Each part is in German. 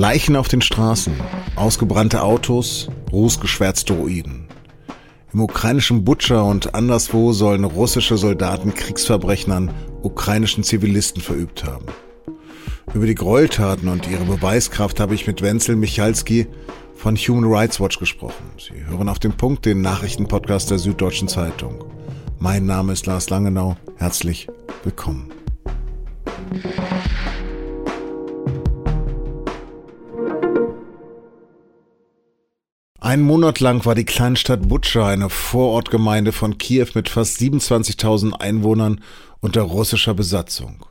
Leichen auf den Straßen, ausgebrannte Autos, rußgeschwärzte Ruinen. Im ukrainischen Butscha und anderswo sollen russische Soldaten Kriegsverbrechen an ukrainischen Zivilisten verübt haben. Über die Gräueltaten und ihre Beweiskraft habe ich mit Wenzel Michalski von Human Rights Watch gesprochen. Sie hören auf den Punkt den Nachrichtenpodcast der Süddeutschen Zeitung. Mein Name ist Lars Langenau. Herzlich willkommen. Ein Monat lang war die Kleinstadt Butscha, eine Vorortgemeinde von Kiew mit fast 27.000 Einwohnern, unter russischer Besatzung.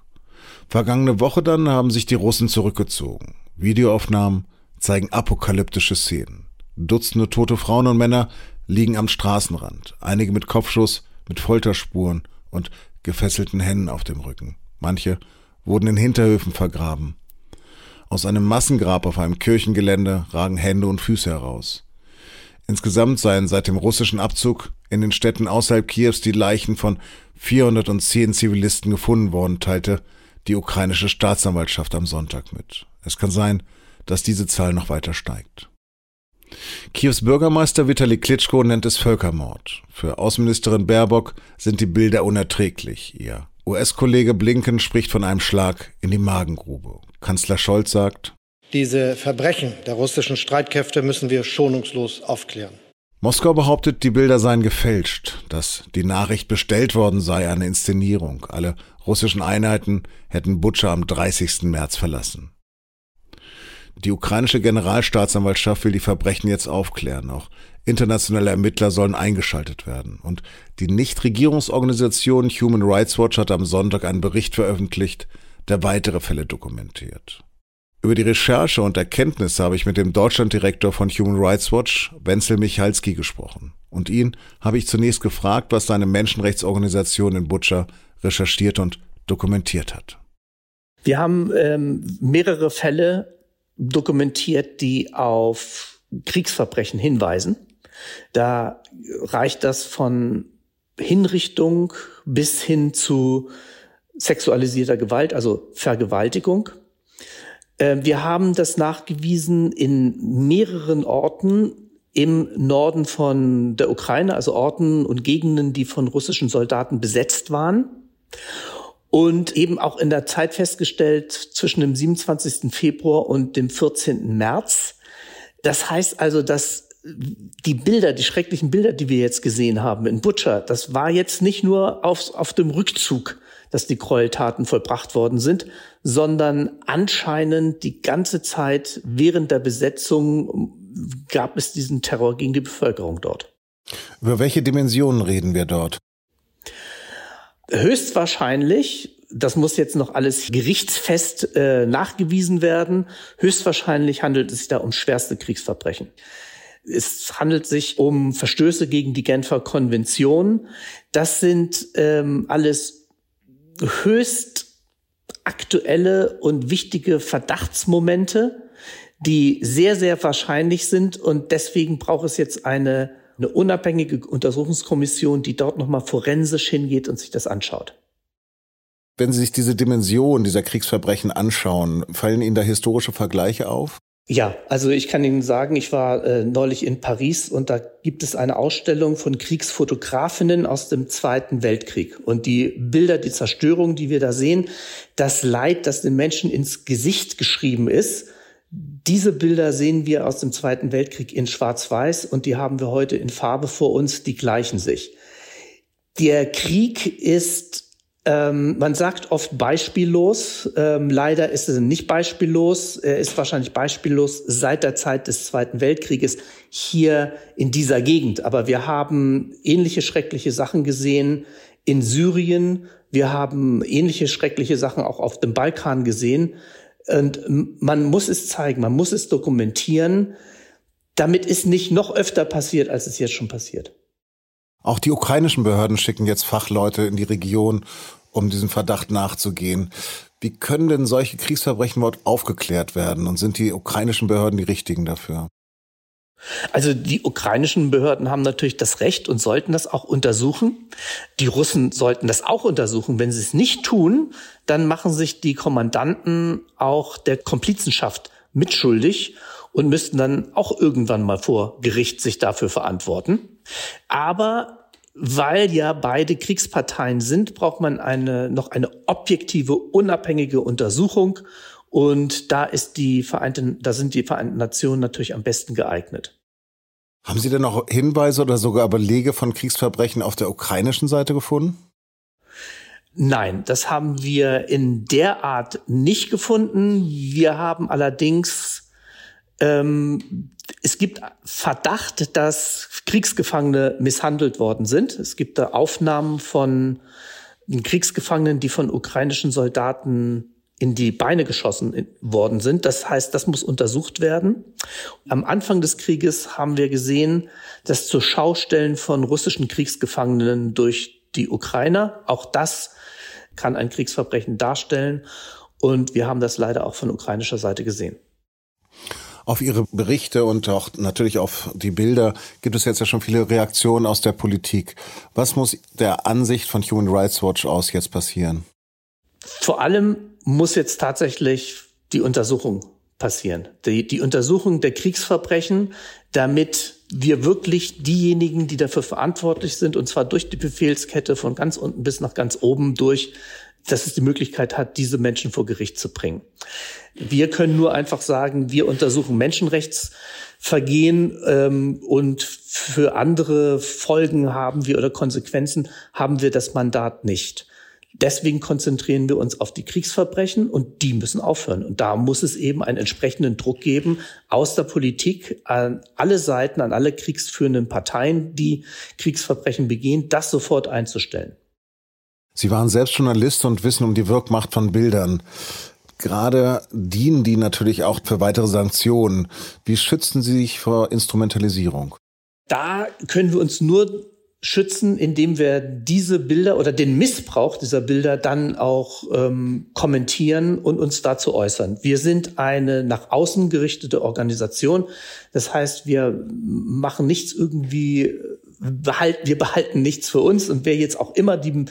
Vergangene Woche dann haben sich die Russen zurückgezogen. Videoaufnahmen zeigen apokalyptische Szenen. Dutzende tote Frauen und Männer liegen am Straßenrand, einige mit Kopfschuss, mit Folterspuren und gefesselten Händen auf dem Rücken. Manche wurden in Hinterhöfen vergraben. Aus einem Massengrab auf einem Kirchengelände ragen Hände und Füße heraus. Insgesamt seien seit dem russischen Abzug in den Städten außerhalb Kiews die Leichen von 410 Zivilisten gefunden worden, teilte die ukrainische Staatsanwaltschaft am Sonntag mit. Es kann sein, dass diese Zahl noch weiter steigt. Kiews Bürgermeister Vitali Klitschko nennt es Völkermord. Für Außenministerin Baerbock sind die Bilder unerträglich. Ihr US-Kollege Blinken spricht von einem Schlag in die Magengrube. Kanzler Scholz sagt, diese Verbrechen der russischen Streitkräfte müssen wir schonungslos aufklären. Moskau behauptet, die Bilder seien gefälscht, dass die Nachricht bestellt worden sei, eine Inszenierung. Alle russischen Einheiten hätten Butscha am 30. März verlassen. Die ukrainische Generalstaatsanwaltschaft will die Verbrechen jetzt aufklären. Auch internationale Ermittler sollen eingeschaltet werden. Und die Nichtregierungsorganisation Human Rights Watch hat am Sonntag einen Bericht veröffentlicht, der weitere Fälle dokumentiert. Über die Recherche und Erkenntnisse habe ich mit dem Deutschlanddirektor von Human Rights Watch, Wenzel Michalski, gesprochen. Und ihn habe ich zunächst gefragt, was seine Menschenrechtsorganisation in Butscha recherchiert und dokumentiert hat. Wir haben ähm, mehrere Fälle dokumentiert, die auf Kriegsverbrechen hinweisen. Da reicht das von Hinrichtung bis hin zu sexualisierter Gewalt, also Vergewaltigung. Ähm, wir haben das nachgewiesen in mehreren Orten im Norden von der Ukraine, also Orten und Gegenden, die von russischen Soldaten besetzt waren. Und eben auch in der Zeit festgestellt zwischen dem 27. Februar und dem 14. März. Das heißt also, dass die Bilder, die schrecklichen Bilder, die wir jetzt gesehen haben in Butcher, das war jetzt nicht nur auf, auf dem Rückzug dass die Gräueltaten vollbracht worden sind, sondern anscheinend die ganze Zeit während der Besetzung gab es diesen Terror gegen die Bevölkerung dort. Über welche Dimensionen reden wir dort? Höchstwahrscheinlich, das muss jetzt noch alles gerichtsfest äh, nachgewiesen werden, höchstwahrscheinlich handelt es sich da um schwerste Kriegsverbrechen. Es handelt sich um Verstöße gegen die Genfer Konvention. Das sind ähm, alles höchst aktuelle und wichtige Verdachtsmomente, die sehr, sehr wahrscheinlich sind. Und deswegen braucht es jetzt eine, eine unabhängige Untersuchungskommission, die dort nochmal forensisch hingeht und sich das anschaut. Wenn Sie sich diese Dimension dieser Kriegsverbrechen anschauen, fallen Ihnen da historische Vergleiche auf? Ja, also ich kann Ihnen sagen, ich war äh, neulich in Paris und da gibt es eine Ausstellung von Kriegsfotografinnen aus dem Zweiten Weltkrieg. Und die Bilder, die Zerstörung, die wir da sehen, das Leid, das den Menschen ins Gesicht geschrieben ist, diese Bilder sehen wir aus dem Zweiten Weltkrieg in Schwarz-Weiß und die haben wir heute in Farbe vor uns, die gleichen sich. Der Krieg ist ähm, man sagt oft beispiellos. Ähm, leider ist es nicht beispiellos. Er ist wahrscheinlich beispiellos seit der Zeit des Zweiten Weltkrieges hier in dieser Gegend. Aber wir haben ähnliche schreckliche Sachen gesehen in Syrien. Wir haben ähnliche schreckliche Sachen auch auf dem Balkan gesehen. Und man muss es zeigen, man muss es dokumentieren, damit es nicht noch öfter passiert, als es jetzt schon passiert. Auch die ukrainischen Behörden schicken jetzt Fachleute in die Region, um diesem Verdacht nachzugehen. Wie können denn solche Kriegsverbrechen überhaupt aufgeklärt werden? Und sind die ukrainischen Behörden die richtigen dafür? Also die ukrainischen Behörden haben natürlich das Recht und sollten das auch untersuchen. Die Russen sollten das auch untersuchen. Wenn sie es nicht tun, dann machen sich die Kommandanten auch der Komplizenschaft mitschuldig und müssten dann auch irgendwann mal vor Gericht sich dafür verantworten. Aber weil ja beide Kriegsparteien sind, braucht man eine, noch eine objektive, unabhängige Untersuchung. Und da ist die Vereinten, da sind die Vereinten Nationen natürlich am besten geeignet. Haben Sie denn noch Hinweise oder sogar Belege von Kriegsverbrechen auf der ukrainischen Seite gefunden? Nein, das haben wir in der Art nicht gefunden. Wir haben allerdings, ähm, es gibt Verdacht, dass Kriegsgefangene misshandelt worden sind. Es gibt da Aufnahmen von Kriegsgefangenen, die von ukrainischen Soldaten in die Beine geschossen worden sind. Das heißt, das muss untersucht werden. Am Anfang des Krieges haben wir gesehen, dass zur Schaustellen von russischen Kriegsgefangenen durch die Ukrainer, auch das kann ein Kriegsverbrechen darstellen. Und wir haben das leider auch von ukrainischer Seite gesehen. Auf Ihre Berichte und auch natürlich auf die Bilder gibt es jetzt ja schon viele Reaktionen aus der Politik. Was muss der Ansicht von Human Rights Watch aus jetzt passieren? Vor allem muss jetzt tatsächlich die Untersuchung passieren. Die, die Untersuchung der Kriegsverbrechen, damit wir wirklich diejenigen, die dafür verantwortlich sind, und zwar durch die Befehlskette von ganz unten bis nach ganz oben durch, dass es die Möglichkeit hat, diese Menschen vor Gericht zu bringen. Wir können nur einfach sagen, wir untersuchen Menschenrechtsvergehen ähm, und für andere Folgen haben wir oder Konsequenzen haben wir das Mandat nicht. Deswegen konzentrieren wir uns auf die Kriegsverbrechen und die müssen aufhören. Und da muss es eben einen entsprechenden Druck geben aus der Politik an alle Seiten, an alle kriegsführenden Parteien, die Kriegsverbrechen begehen, das sofort einzustellen. Sie waren selbst Journalist und wissen um die Wirkmacht von Bildern. Gerade dienen die natürlich auch für weitere Sanktionen. Wie schützen Sie sich vor Instrumentalisierung? Da können wir uns nur schützen, indem wir diese Bilder oder den Missbrauch dieser Bilder dann auch ähm, kommentieren und uns dazu äußern. Wir sind eine nach außen gerichtete Organisation. Das heißt, wir machen nichts irgendwie, behalten, wir behalten nichts für uns. Und wer jetzt auch immer die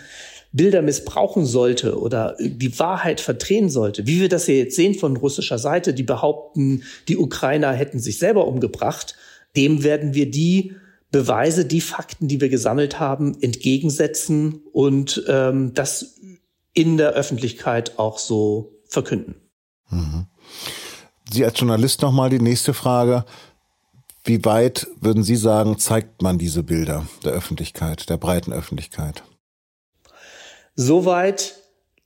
Bilder missbrauchen sollte oder die Wahrheit verdrehen sollte, wie wir das ja jetzt sehen von russischer Seite, die behaupten, die Ukrainer hätten sich selber umgebracht, dem werden wir die Beweise, die Fakten, die wir gesammelt haben, entgegensetzen und ähm, das in der Öffentlichkeit auch so verkünden. Mhm. Sie als Journalist nochmal die nächste Frage. Wie weit würden Sie sagen, zeigt man diese Bilder der Öffentlichkeit, der breiten Öffentlichkeit? Soweit,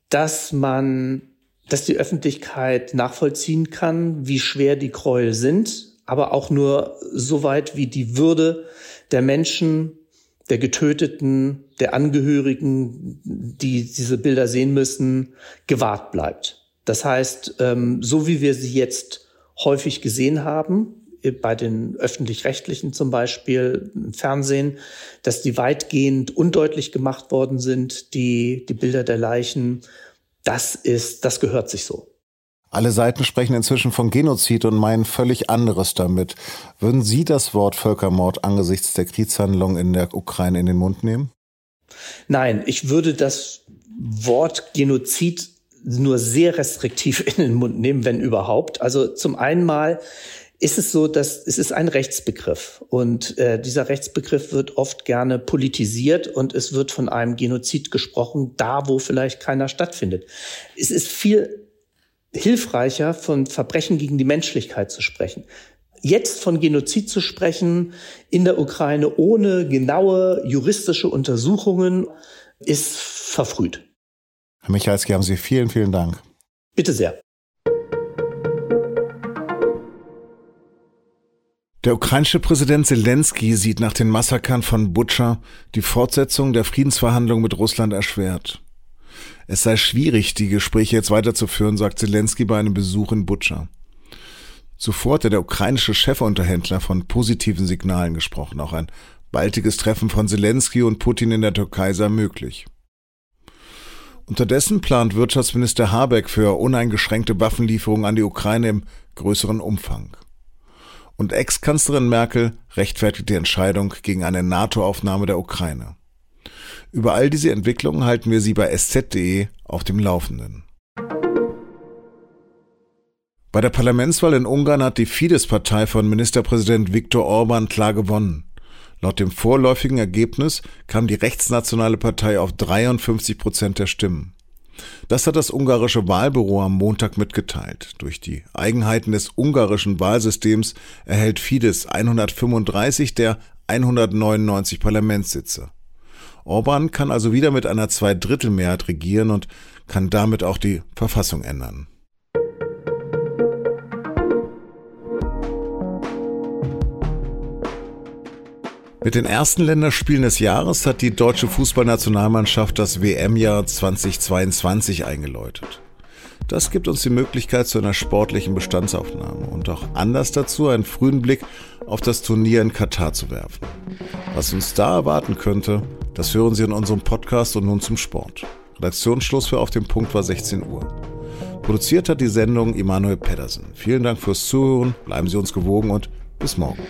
dass man, dass die Öffentlichkeit nachvollziehen kann, wie schwer die Gräuel sind, aber auch nur so weit, wie die Würde der Menschen, der Getöteten, der Angehörigen, die diese Bilder sehen müssen, gewahrt bleibt. Das heißt, ähm, so wie wir sie jetzt häufig gesehen haben, bei den öffentlich-rechtlichen zum Beispiel im Fernsehen, dass die weitgehend undeutlich gemacht worden sind, die, die Bilder der Leichen, das ist, das gehört sich so. Alle Seiten sprechen inzwischen von Genozid und meinen völlig anderes damit. Würden Sie das Wort Völkermord angesichts der Kriegshandlung in der Ukraine in den Mund nehmen? Nein, ich würde das Wort Genozid nur sehr restriktiv in den Mund nehmen, wenn überhaupt. Also zum einen mal ist es so, dass es ist ein Rechtsbegriff und äh, dieser Rechtsbegriff wird oft gerne politisiert und es wird von einem Genozid gesprochen, da wo vielleicht keiner stattfindet. Es ist viel hilfreicher, von Verbrechen gegen die Menschlichkeit zu sprechen. Jetzt von Genozid zu sprechen in der Ukraine ohne genaue juristische Untersuchungen ist verfrüht. Herr Michalski, haben Sie vielen, vielen Dank. Bitte sehr. Der ukrainische Präsident Zelensky sieht nach den Massakern von Butscha die Fortsetzung der Friedensverhandlungen mit Russland erschwert. Es sei schwierig, die Gespräche jetzt weiterzuführen, sagt Zelensky bei einem Besuch in Butscha. Zuvor hatte der ukrainische Chefunterhändler von positiven Signalen gesprochen. Auch ein baldiges Treffen von Zelensky und Putin in der Türkei sei möglich. Unterdessen plant Wirtschaftsminister Habeck für uneingeschränkte Waffenlieferungen an die Ukraine im größeren Umfang. Und Ex-Kanzlerin Merkel rechtfertigt die Entscheidung gegen eine NATO-Aufnahme der Ukraine. Über all diese Entwicklungen halten wir Sie bei sz.de auf dem Laufenden. Bei der Parlamentswahl in Ungarn hat die Fidesz-Partei von Ministerpräsident Viktor Orban klar gewonnen. Laut dem vorläufigen Ergebnis kam die rechtsnationale Partei auf 53 Prozent der Stimmen. Das hat das ungarische Wahlbüro am Montag mitgeteilt. Durch die Eigenheiten des ungarischen Wahlsystems erhält Fidesz 135 der 199 Parlamentssitze. Orban kann also wieder mit einer Zweidrittelmehrheit regieren und kann damit auch die Verfassung ändern. Mit den ersten Länderspielen des Jahres hat die deutsche Fußballnationalmannschaft das WM-Jahr 2022 eingeläutet. Das gibt uns die Möglichkeit zu einer sportlichen Bestandsaufnahme und auch anders dazu einen frühen Blick auf das Turnier in Katar zu werfen. Was uns da erwarten könnte, das hören Sie in unserem Podcast und nun zum Sport. Redaktionsschluss für Auf dem Punkt war 16 Uhr. Produziert hat die Sendung Immanuel Pedersen. Vielen Dank fürs Zuhören, bleiben Sie uns gewogen und bis morgen.